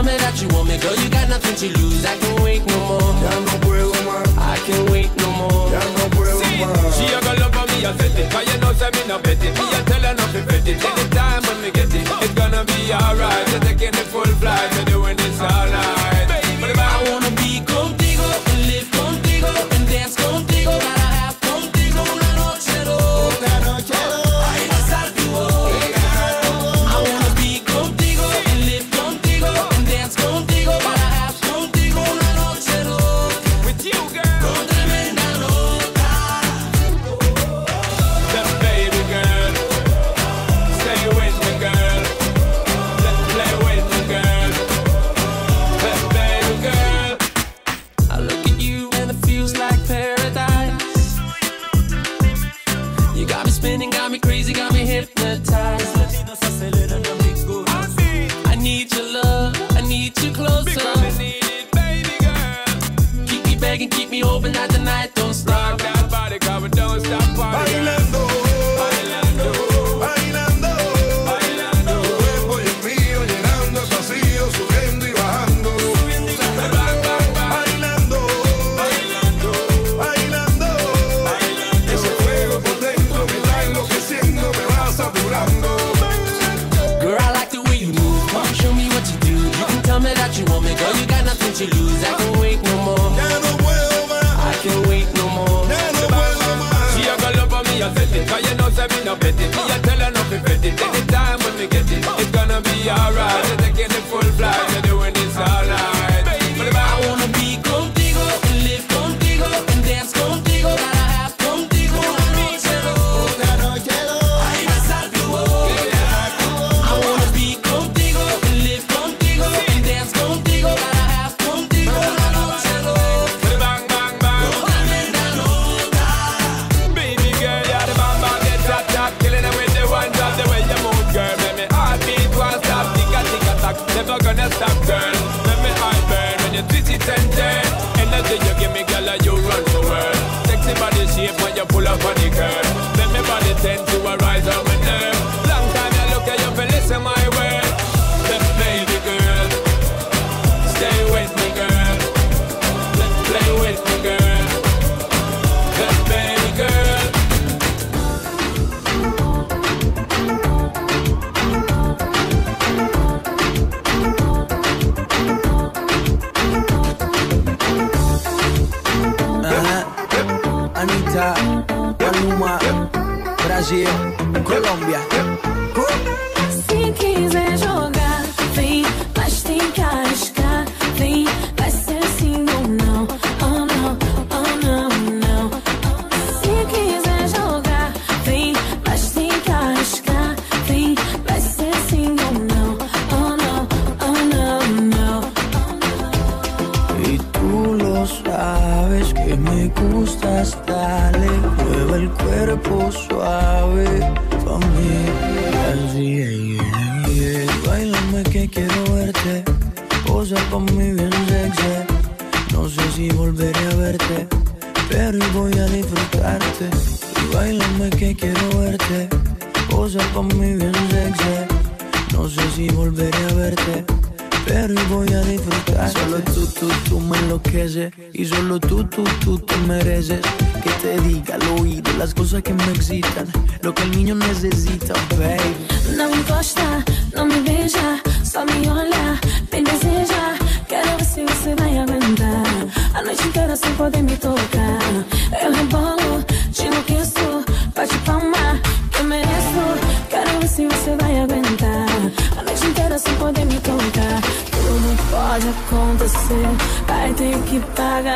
Tell me that you want me, girl, you got nothing to lose. I can't wait no more. Yeah, no puedo. I can't wait no more. Yeah, no puedo. She a go love on me, I said it. Cause you know, say me no bet. Me a tell her nothing bet Any time when me get it, it's gonna be alright. You're taking the full flight, you're doing this all night.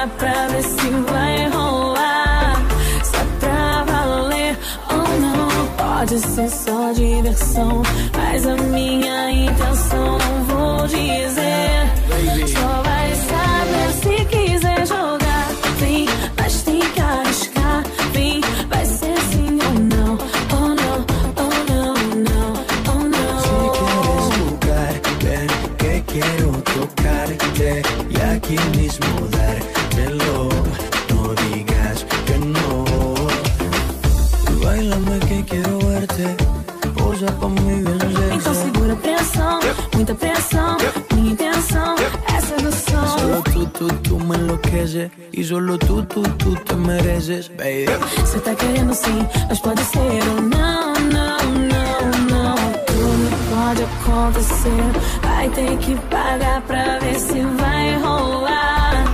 Pagar pra ver se vai rolar. Se é pra valer ou não. Pode ser só diversão, mas a minha intenção não vou dizer. Só vai saber se quiser jogar. Vem, mas tem que arriscar. Vem, vai ser sim ou não. Oh não, oh não, não, oh Si quieres não. jugar, ven que quiero tocarte y aquí mismo me enloqueces y solo tú, tú, tú te mereces, baby. Você tá querendo sim, mas pode ser ou não, não, não, não. Tudo pode acontecer. Vai ter que pagar pra ver se vai rolar.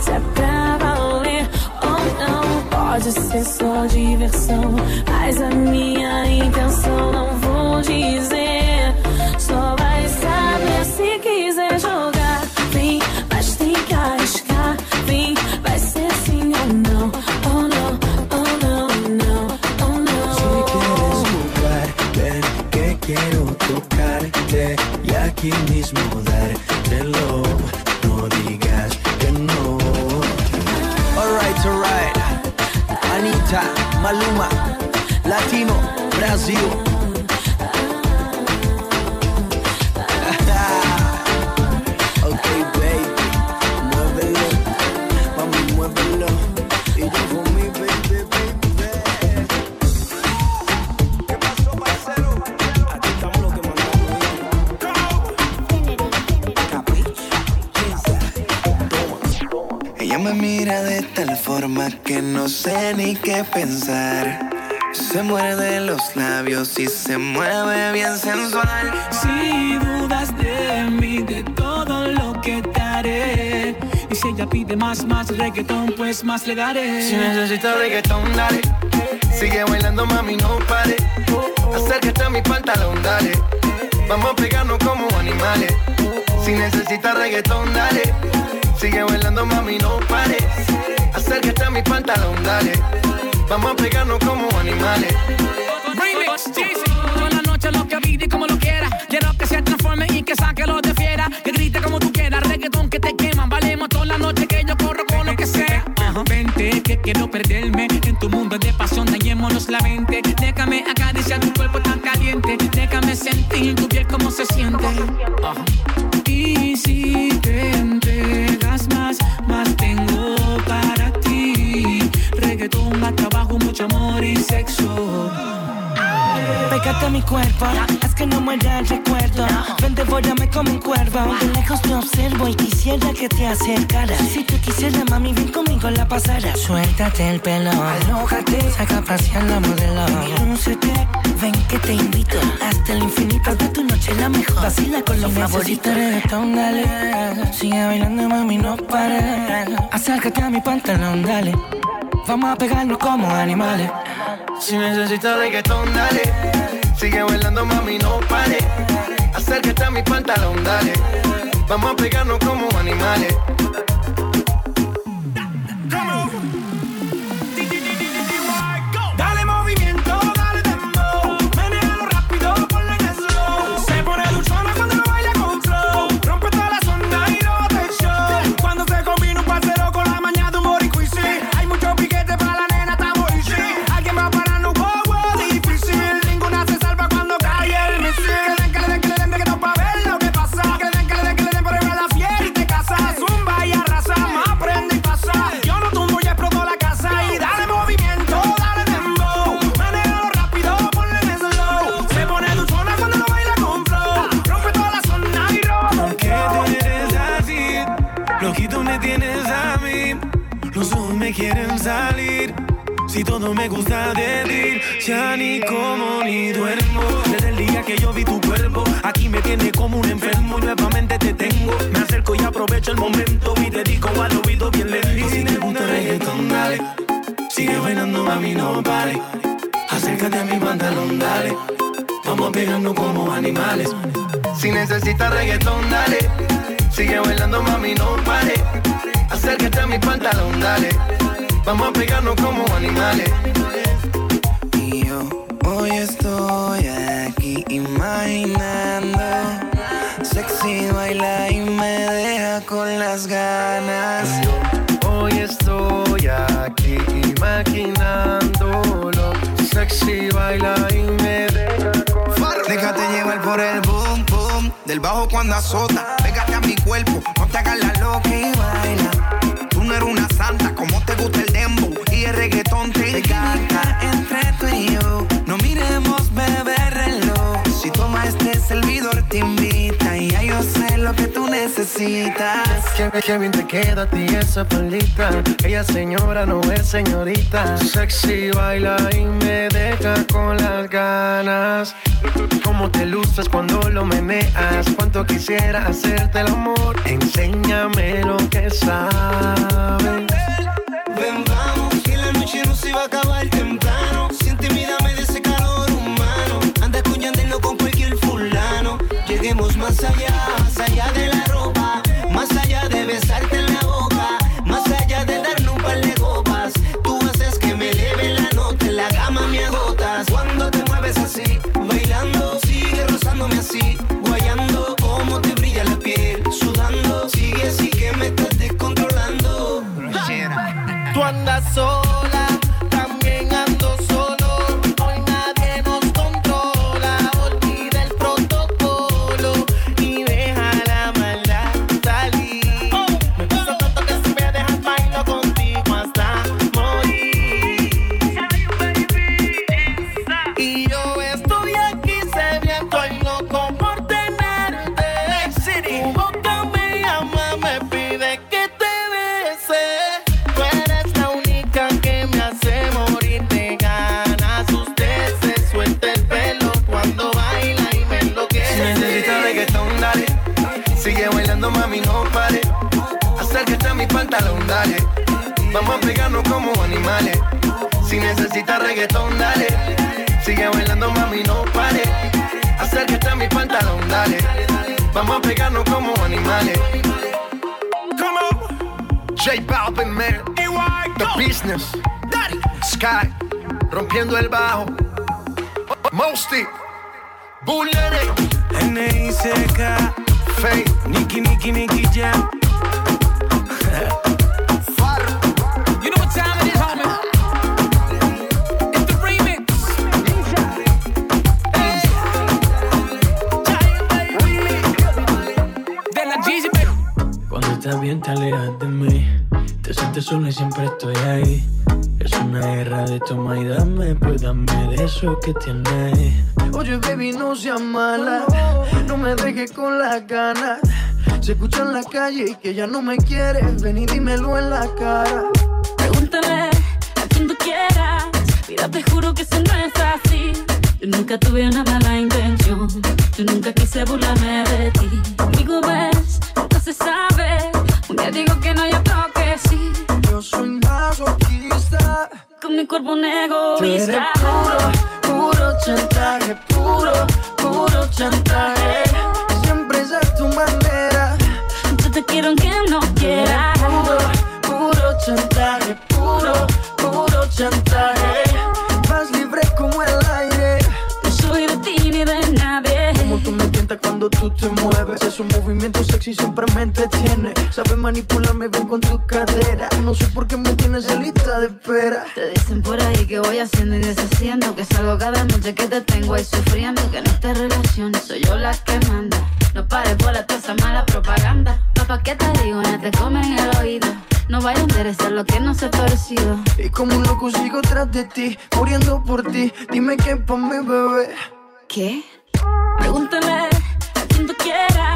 Se é pra valer ou não. Pode ser só diversão, mas a minha intenção não vou dizer. Aquí mismo dártelo. No digas que no. Alright, alright. Anita, Maluma, Latino, Brasil. Pensar. Se muerde los labios y se mueve bien sensual. Si dudas de mí, de todo lo que te haré. Y si ella pide más, más reggaetón, pues más le daré. Si necesitas reggaetón, dale. Sigue bailando, mami, no pare. Acércate a mi pantalón, dale. Vamos a pegarnos como animales. Si necesitas reggaetón, dale. Sigue bailando, mami, no pare. Acércate a mi pantalón, dale. Vamos a pegarnos como animales. Remix, Jeezy. Toda la noche lo que y como lo quiera. Quiero que se transforme y que saque lo de fiera. Que grite como tú quieras, reggaetón que te queman. Valemos toda la noche que yo corro con lo que sea. Vente, que quiero perderme en tu mundo de pasión. Dañémonos la mente. Déjame acariciar tu cuerpo tan caliente. Déjame sentir tu piel como se siente. Ajá. Y si te entregas más, más tengo para. Reggaetón, más trabajo, mucho amor y sexo. Pégate a mi cuerpo, haz que no muera el recuerdo. Ven, devórame como un cuervo. De lejos te observo y quisiera que te acercaras. Si tú quisieras, mami, ven conmigo la pasara. Suéltate el pelo, alójate, saca a pasear la modelo. Lúcete, ven que te invito. Hasta el infinito de tu noche la mejor. Vacila con los favoritos. reggaetón, dale. Sigue bailando, mami, no pares. Acércate a mi pantalón, dale. Vamos a pegarnos como animales. Si necesitas reggaetón, dale. Sigue bailando, mami, no pare. Acércate a mi pantalón, dale. Vamos a pegarnos como animales. Quieren salir. Si todo me gusta de ti, ya ni como ni duermo. Desde el día que yo vi tu cuerpo, aquí me tiene como un enfermo y nuevamente te tengo. Me acerco y aprovecho el momento y te digo al oído bien lento. Y si te gusta el reggaetón, dale. Sigue bailando, mami, no pare. Acércate a mi pantalón, dale. Vamos pegando como animales. Si necesitas reggaetón, dale. Sigue bailando, mami, no pare. Acércate a mi pantalón, dale. Vamos a pegarnos como animales. Y yo hoy estoy aquí imaginando. Sexy baila y me deja con las ganas. Hoy estoy aquí imaginándolo. Sexy baila y me deja con Déjate llevar por el boom, boom Del bajo cuando azota. Pégate a mi cuerpo, no te hagas la loca y baila. Tú no eres una santa, como te gusta el dembow Y el reggaetón te encanta Entre tú y yo, no miremos beber reloj. Si toma este servidor te sé lo que tú necesitas. Qué, qué bien te queda a ti esa palita. Ella señora no es señorita. Sexy baila y me deja con las ganas. Cómo te luces cuando lo meneas. Cuánto quisiera hacerte el amor. Enséñame lo que sabes. Ven, vamos, que la noche no se va a acabar temprano. Que Oye baby no seas mala No me dejes con las ganas Se escucha en la calle y que ya no me quieres Ven y dímelo en la cara Pregúntale a quien tú quieras. Mira, te juro que eso no es así. Yo nunca tuve una mala intención. Yo nunca quise burlarme de ti. Conmigo ves, no se sabe. Un día digo que no, y otro que sí. Yo soy masoquista Con mi cuerpo un Tú eres egoísta. puro chantaje Puro, puro chantaje Siempre es a tu manera Yo te quiero aunque no quieras. Puro, puro chantaje, puro, puro chantaje. Vas libre como el aire. No soy de ti ni de nadie. Como tú me tientas cuando tú te mueves. Es un movimiento sexy, siempre me entretiene. Sabes manipularme bien con tu cadera. No sé por qué me tienes en lista de espera. Te dicen por ahí que voy haciendo y deshaciendo Que salgo cada noche que te tengo ahí sufriendo Que en esta relación soy yo la que manda No pares por la toda esa mala propaganda Papá, ¿qué te digo? No te comen el oído No vaya a interesar lo que no se ha torcido Y como un loco sigo tras de ti, muriendo por ti. Dime qué pa' mi bebé. ¿Qué? Pregúntale a quien tú quieras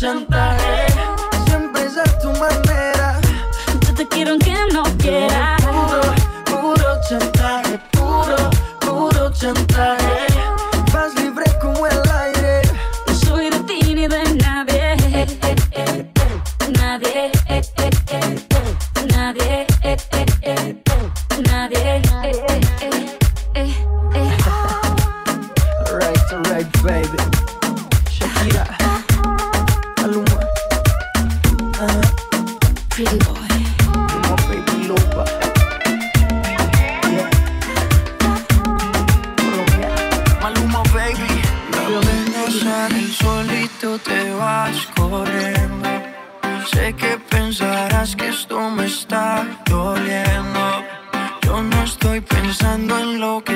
jantar.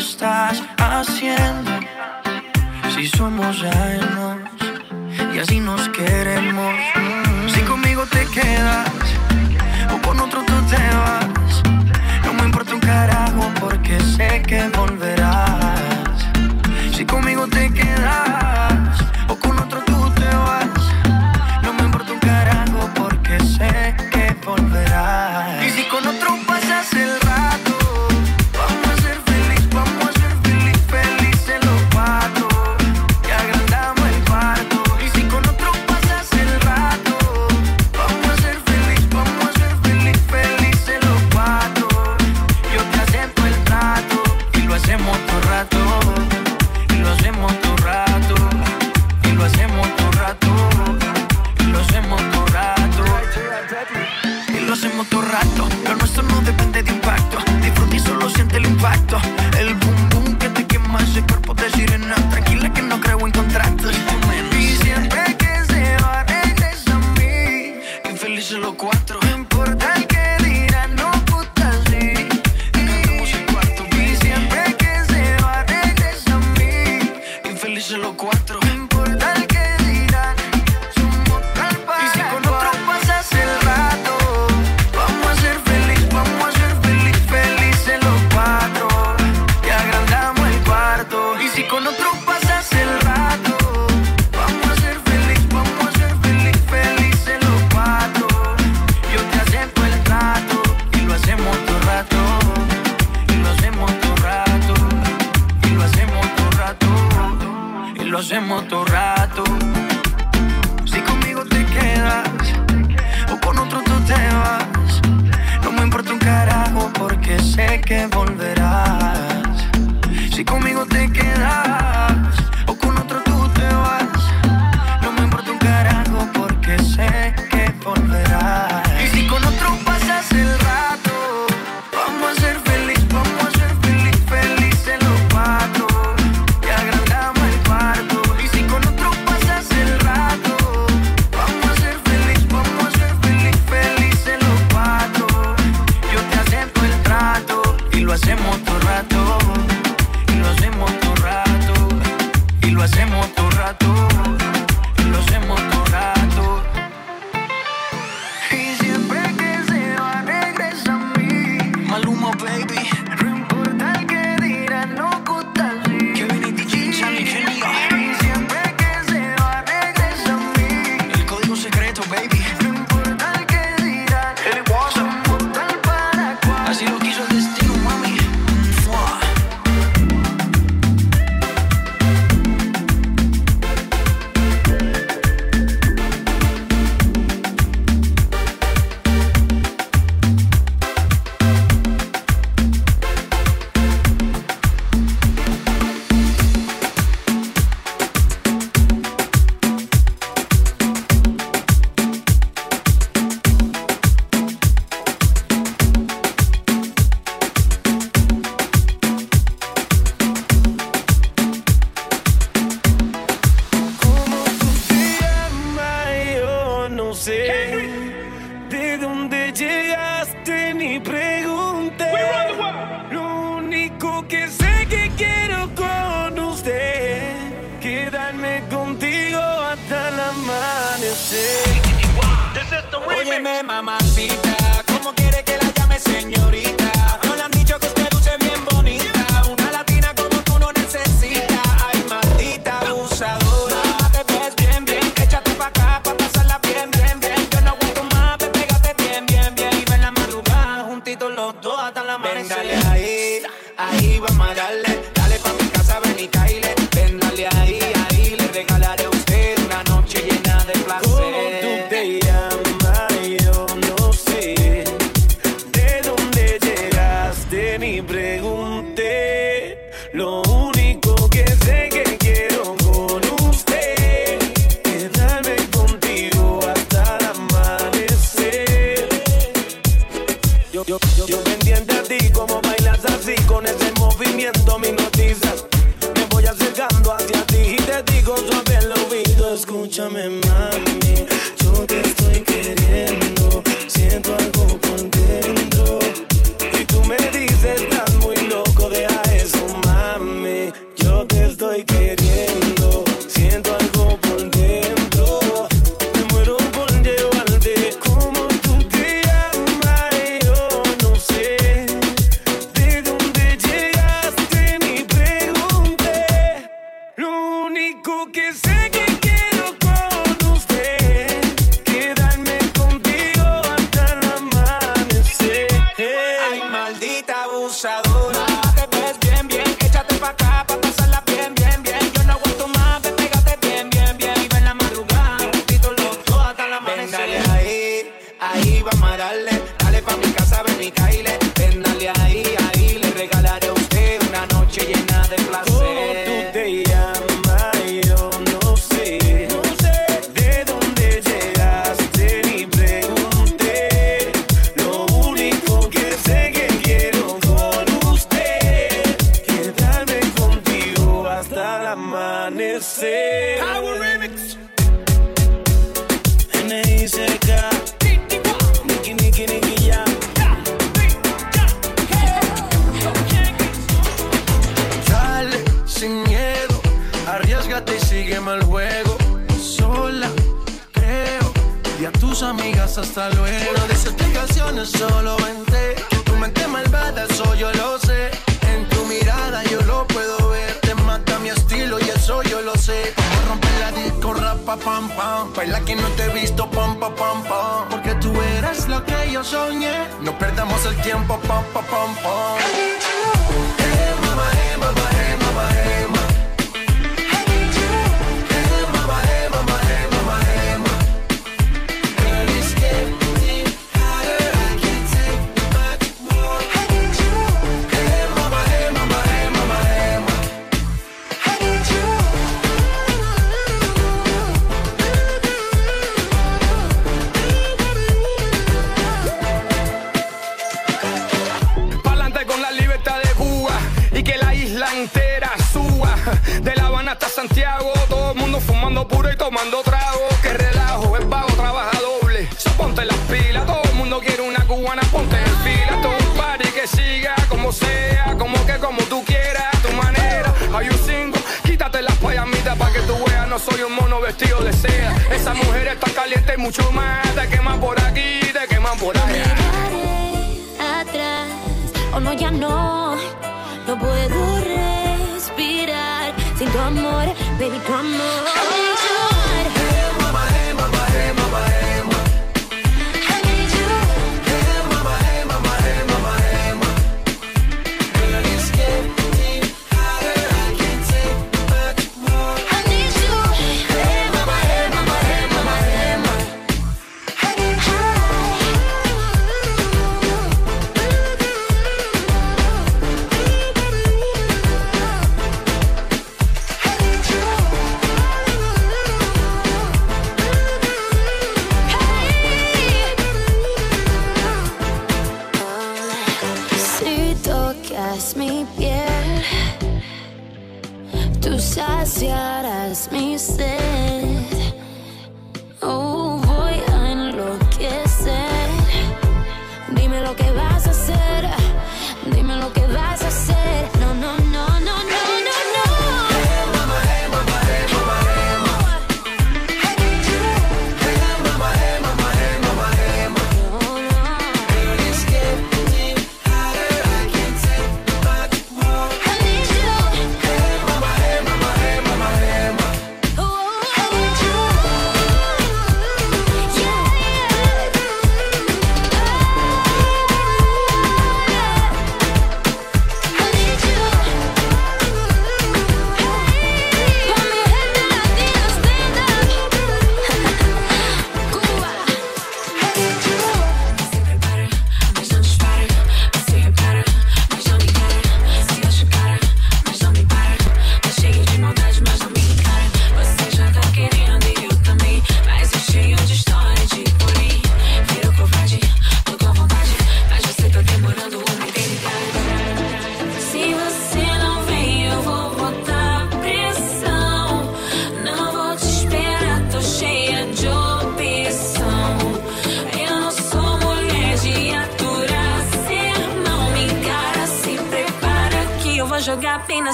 estás haciendo? Si somos años y así nos queremos. Si conmigo te quedas o con otro tú te vas. No me importa un carajo porque sé que volverás. Si conmigo te quedas sé cómo romper la disco, rapa, pam, pam. Baila que no te he visto, pam, pam, pam, pam. Porque tú eres lo que yo soñé. No perdamos el tiempo, pam, pam, pam, pam. soy un mono vestido de seda. Esas mujeres tan calientes y mucho más. Te queman por aquí, te queman por allá. No atrás, o oh no, ya no. No puedo respirar sin tu amor, baby, tu amor.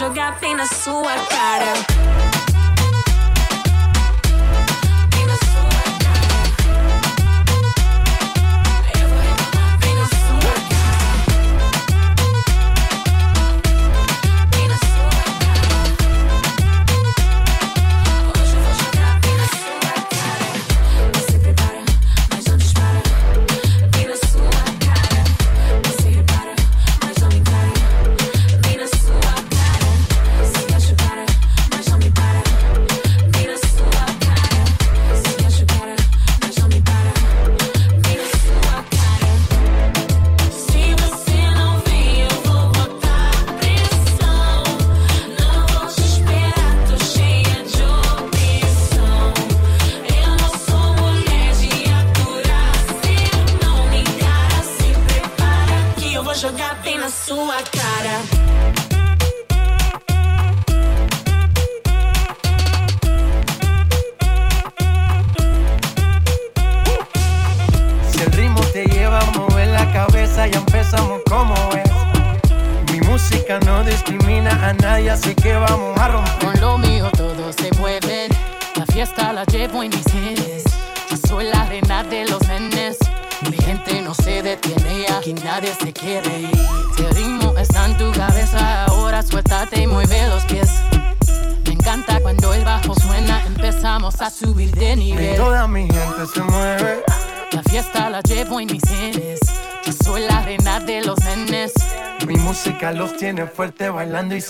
Jogar bem na sua cara.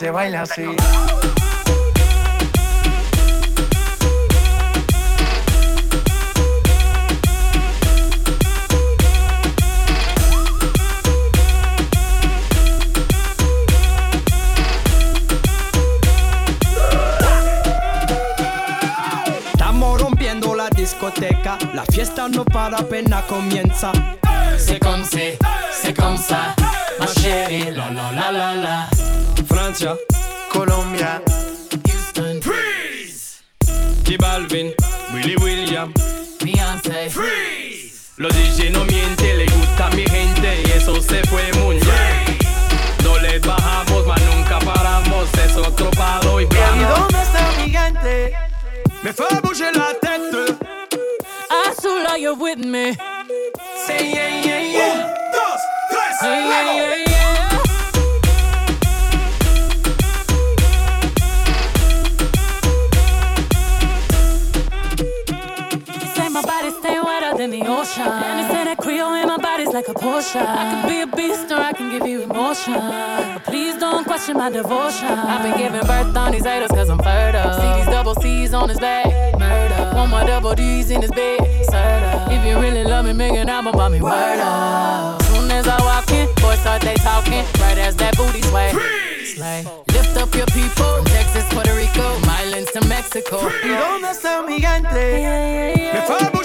Se baila así. Estamos rompiendo la discoteca, la fiesta no para apenas comienza. C'est comme c'est, c'est comme ça. Ma chérie, la la la la la. Francia, Colombia, Houston, Freeze. J Balvin, Willy William, Beyoncé, Los DJ no mienten, le gusta a mi gente y eso se fue muy bien. No les bajamos, mas nunca paramos, es otro palo y ¿Y vamos. dónde está mi gente? Me fait bouger la tête. Azul, are you with me? Say yeah, yeah, yeah. Yeah, yeah, yeah, yeah. Like a Porsche. I can be a beast or I can give you emotion. But please don't question my devotion. I've been giving birth on these haters cause I'm fertile. See these double C's on his back. Murder. Want my double D's in his bed. Serta. If you really love me, make an album about me. Word up. Soon as I walk in, boys start they talking. Right as that booty sway. Slay. Lift up your people. From Texas, Puerto Rico, Islands to Mexico. ¿Y dónde está mi gente? Me bouger la tête.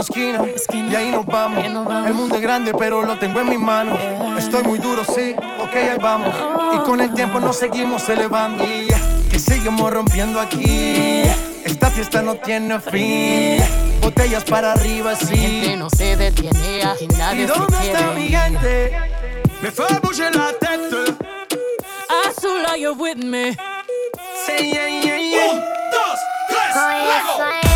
una esquina, esquina. y ahí nos vamos. nos vamos. El mundo es grande, pero lo tengo en mis manos. Yeah. Estoy muy duro, sí, ok, ahí vamos. Oh. Y con el tiempo nos seguimos elevando. Y que seguimos rompiendo aquí. Esta fiesta no tiene fin. Botellas para arriba, sí. La gente no se detiene, aquí nadie ¿Y dónde se está mi gente? Me fue a la tête. I saw you with me. Sí, yeah, yeah, yeah. Un, dos, tres, luego.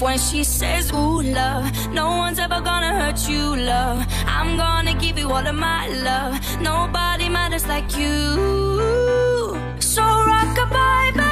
when she says, Ooh, love, no one's ever gonna hurt you, love. I'm gonna give you all of my love. Nobody matters like you. So rock a bye bye.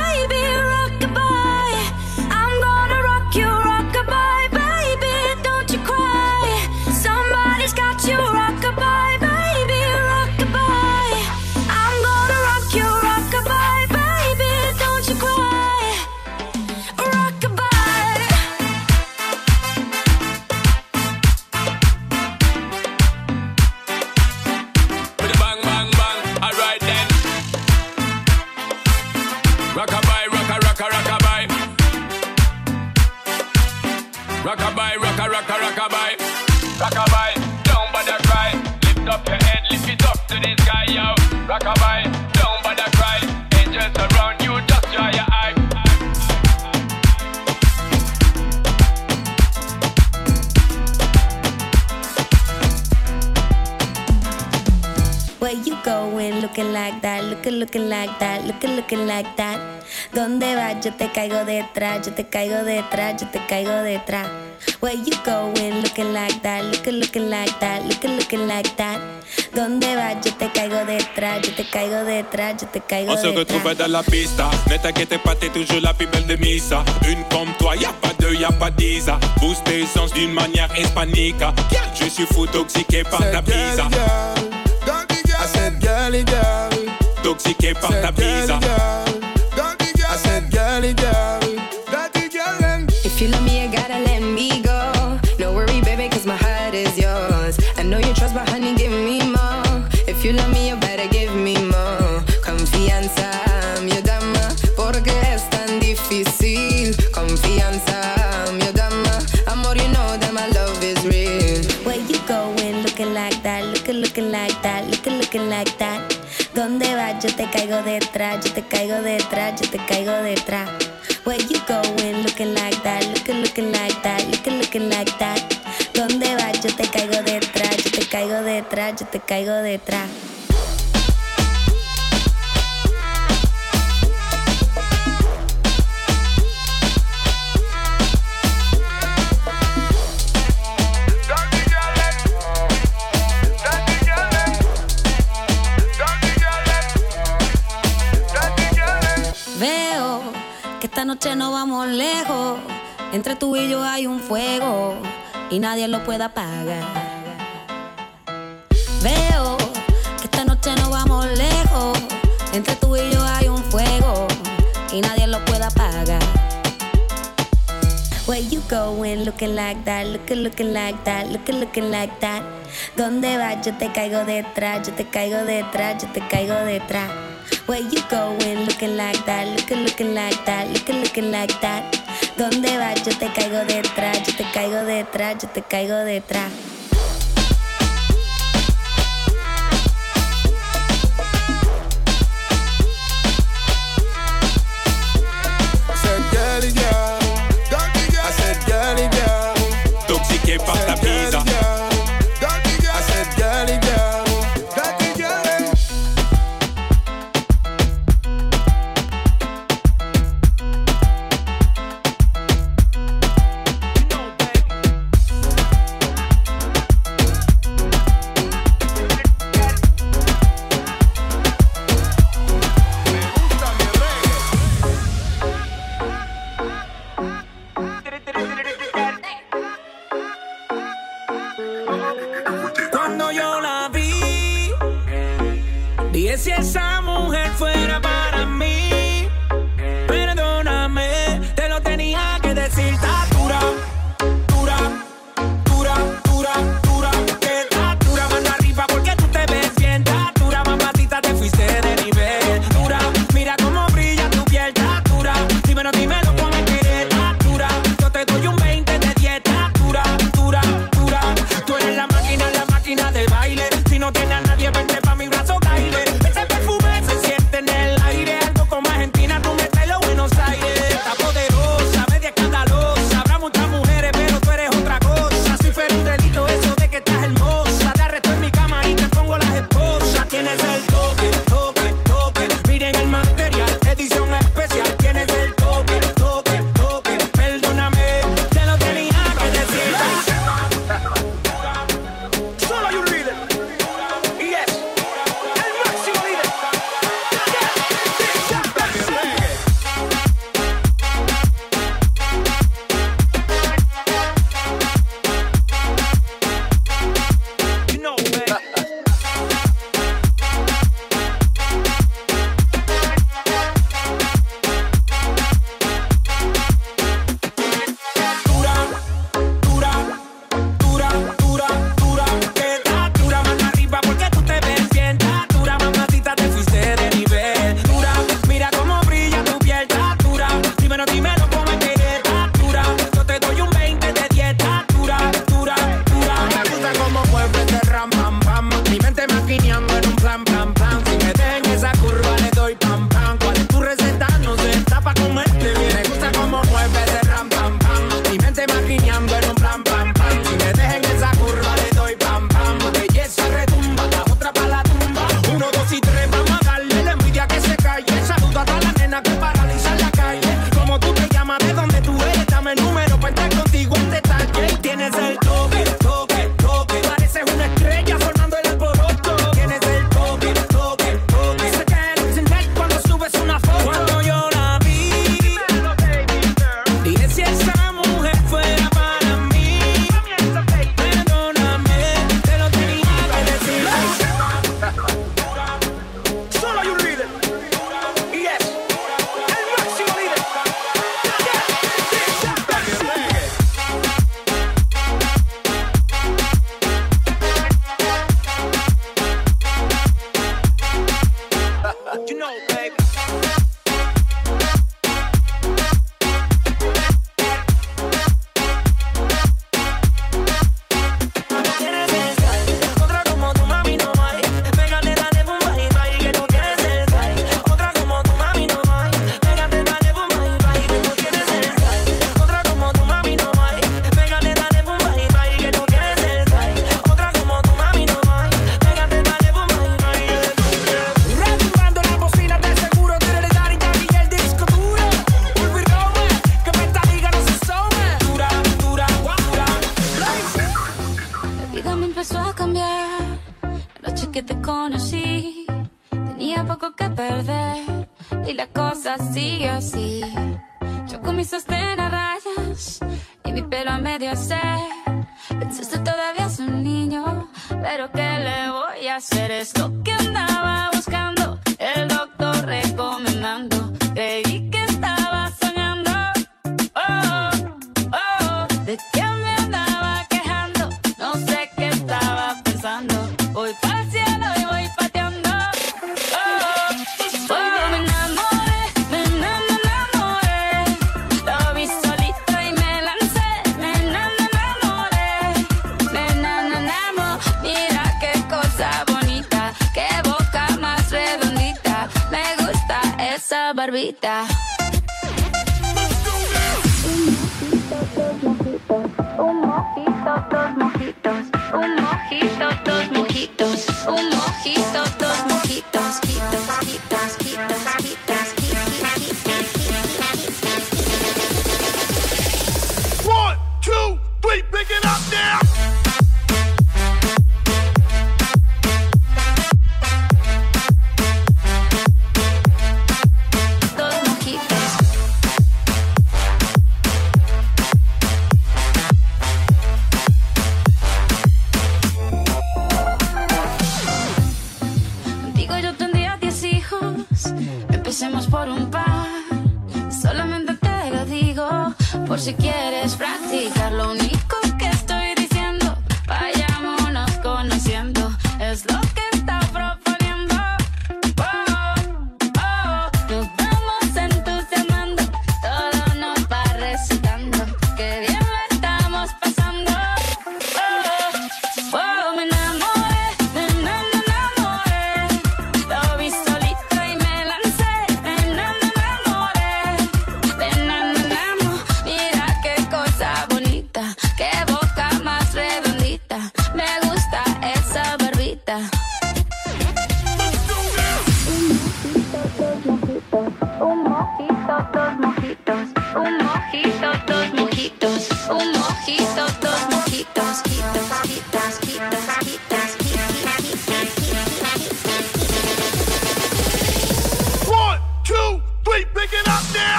looking like that, looking, looking like that, looking, looking like that. ¿Dónde vas? Yo te caigo detrás, yo te caigo detrás, yo te caigo detrás. Where you going? Looking like that, looking, looking like that, looking, looking like that. ¿Dónde vas? Yo te caigo detrás, yo te caigo detrás, yo te caigo On detrás. On se retrouve dans la pista, ne t'inquiète pas, t'es toujours la plus belle de Missa. Une comme toi, y a pas deux, y a pas dix. Boost tes sens d'une manière hispanique. Je suis fou, toxiqué par ta pizza. Girl, girl. Toxiqué par ta bise. caigo detrás, yo te caigo detrás, yo te caigo detrás. Where you going, looking like that, looking, looking like that, looking, looking like that. ¿Dónde vas? Yo te caigo detrás, yo te caigo detrás, yo te caigo detrás. noche no vamos lejos. Entre tú y yo hay un fuego y nadie lo puede apagar. Veo que esta noche no vamos lejos. Entre tú y yo hay un fuego y nadie lo puede apagar. Where you going looking like that, looking looking like that, looking looking like that. ¿Dónde vas? Yo te caigo detrás, yo te caigo detrás, yo te caigo detrás. Where you going looking like that, looking, looking like that, looking, looking like that. ¿Dónde vas? Yo te caigo detrás, yo te caigo detrás, yo te caigo detrás.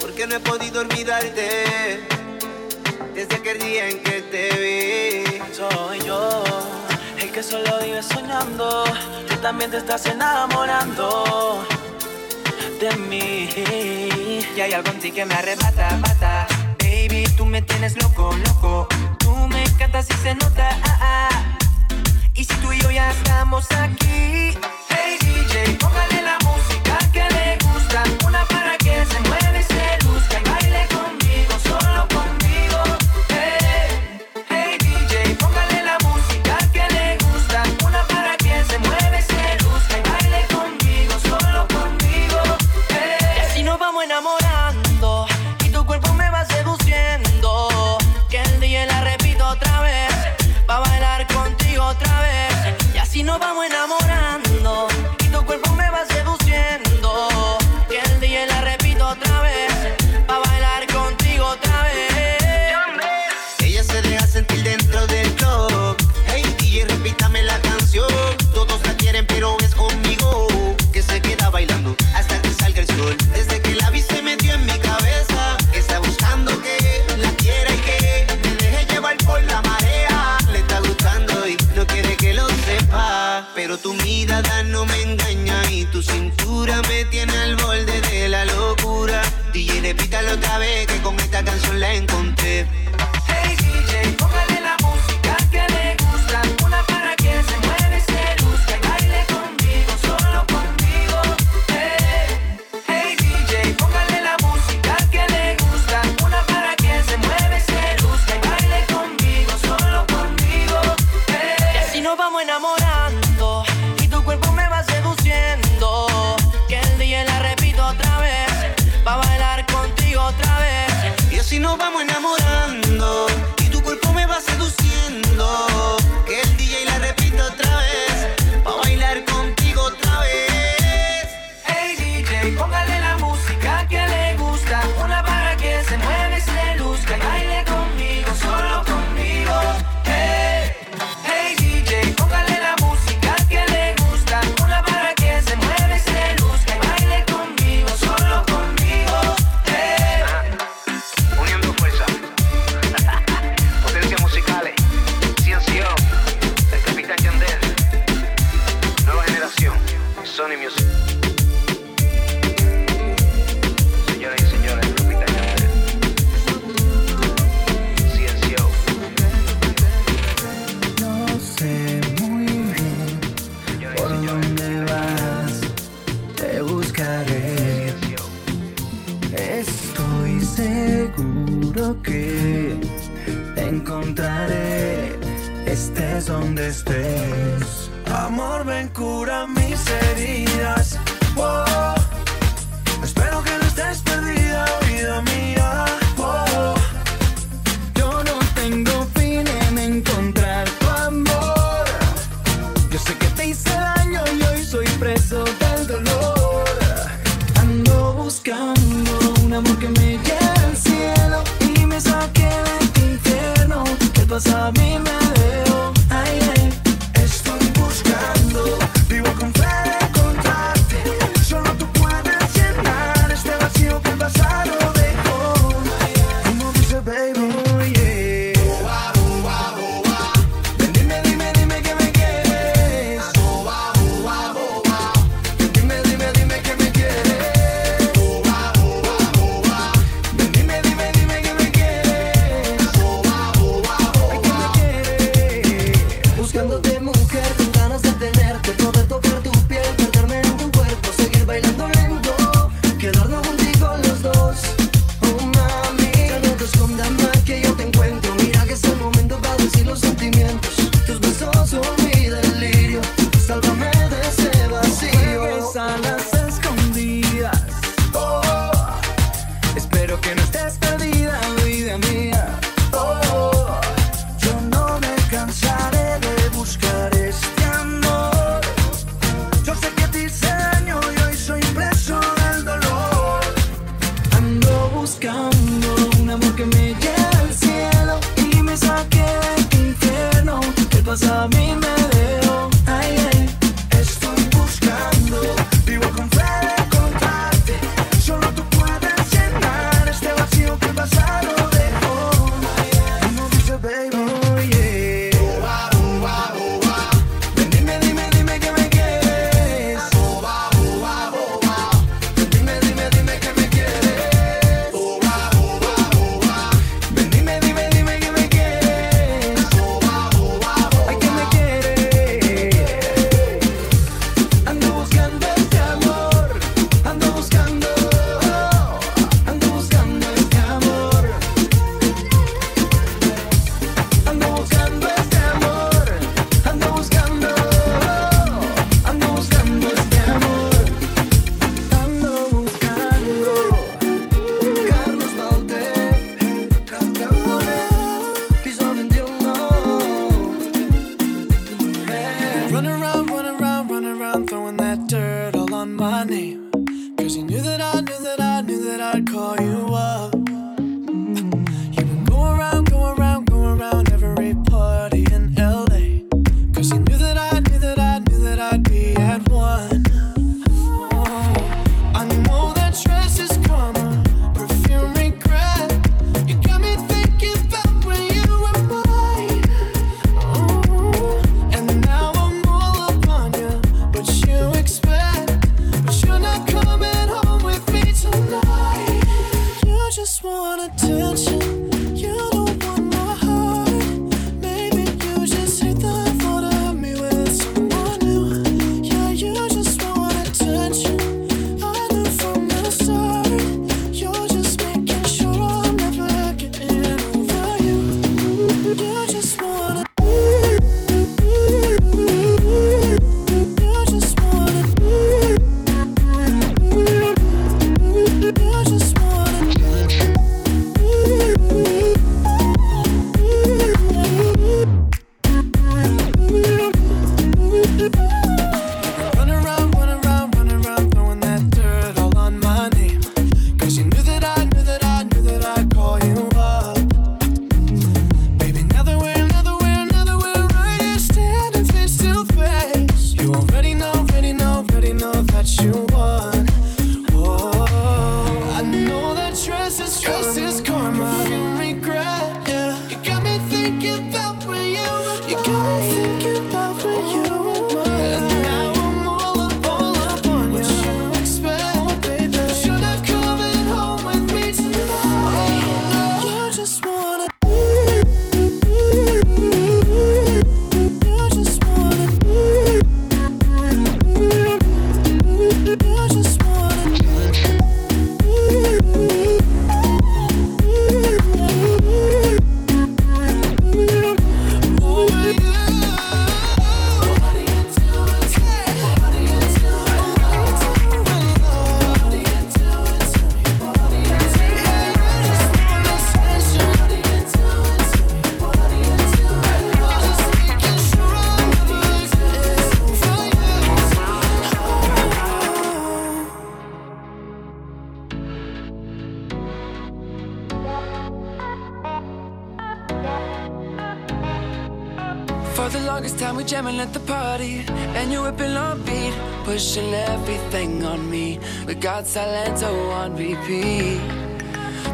porque no he podido olvidarte. Desde aquel día en que te vi, soy yo, el que solo vive soñando. Tú también te estás enamorando de mí. Y hay algo en ti que me arrebata, mata. Baby, tú me tienes loco, loco. Tú me encantas y se nota. Ah, ah. Y si tú y yo ya estamos aquí, hey DJ, póngale la música que le gusta. Una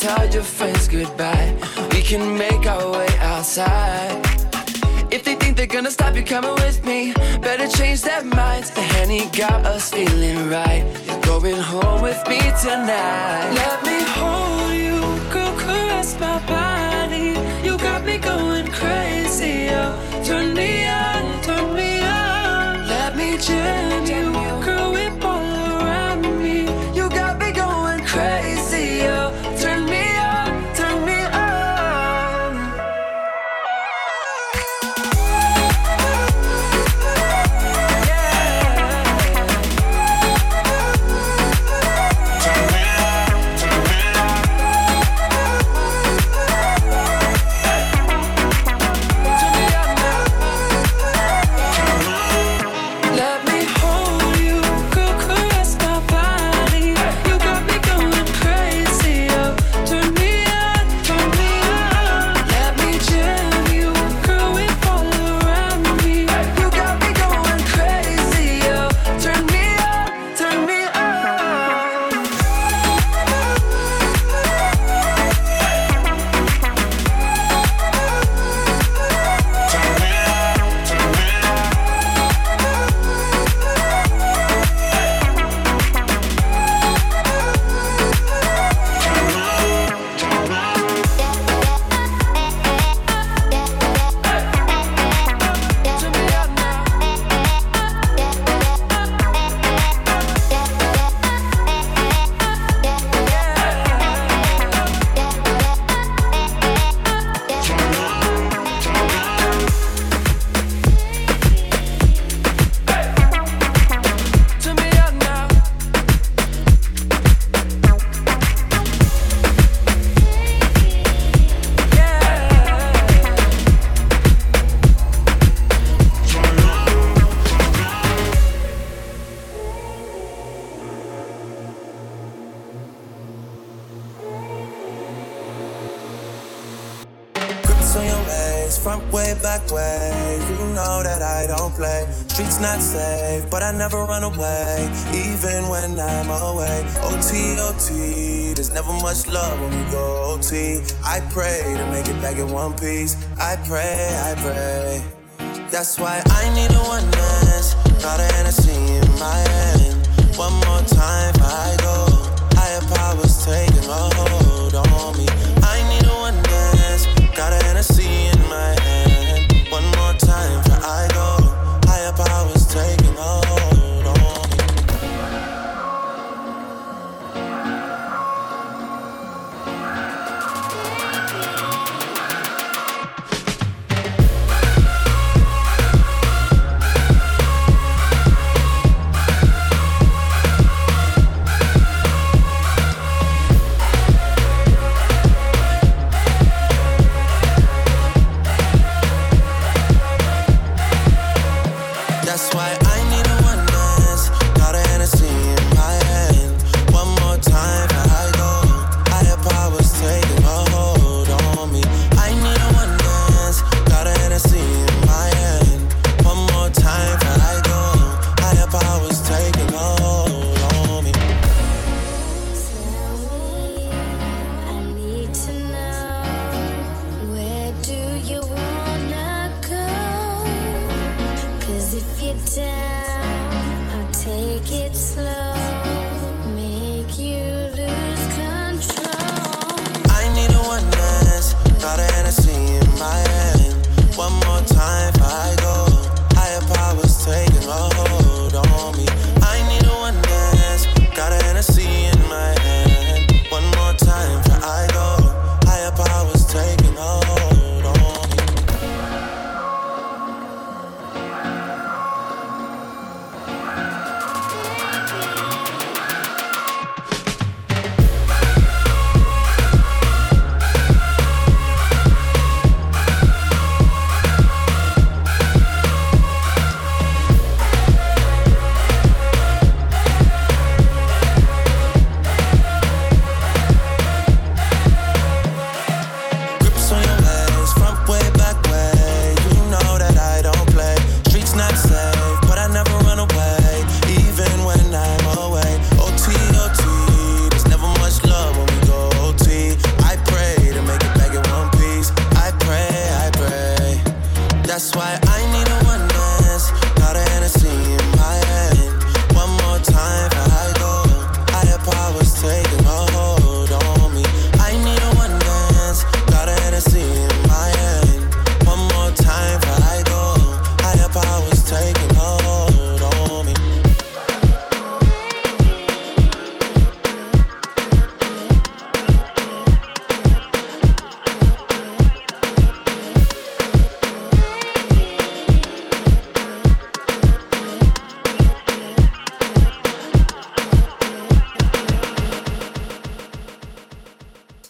tell your friends goodbye. We can make our way outside. If they think they're gonna stop you coming with me, better change their minds. The Henny got us feeling right. You're going home with me tonight. Let me hold you, girl, caress my body. You got me going crazy, oh. Turn me on, turn me on. Let me jam you, girl, with all.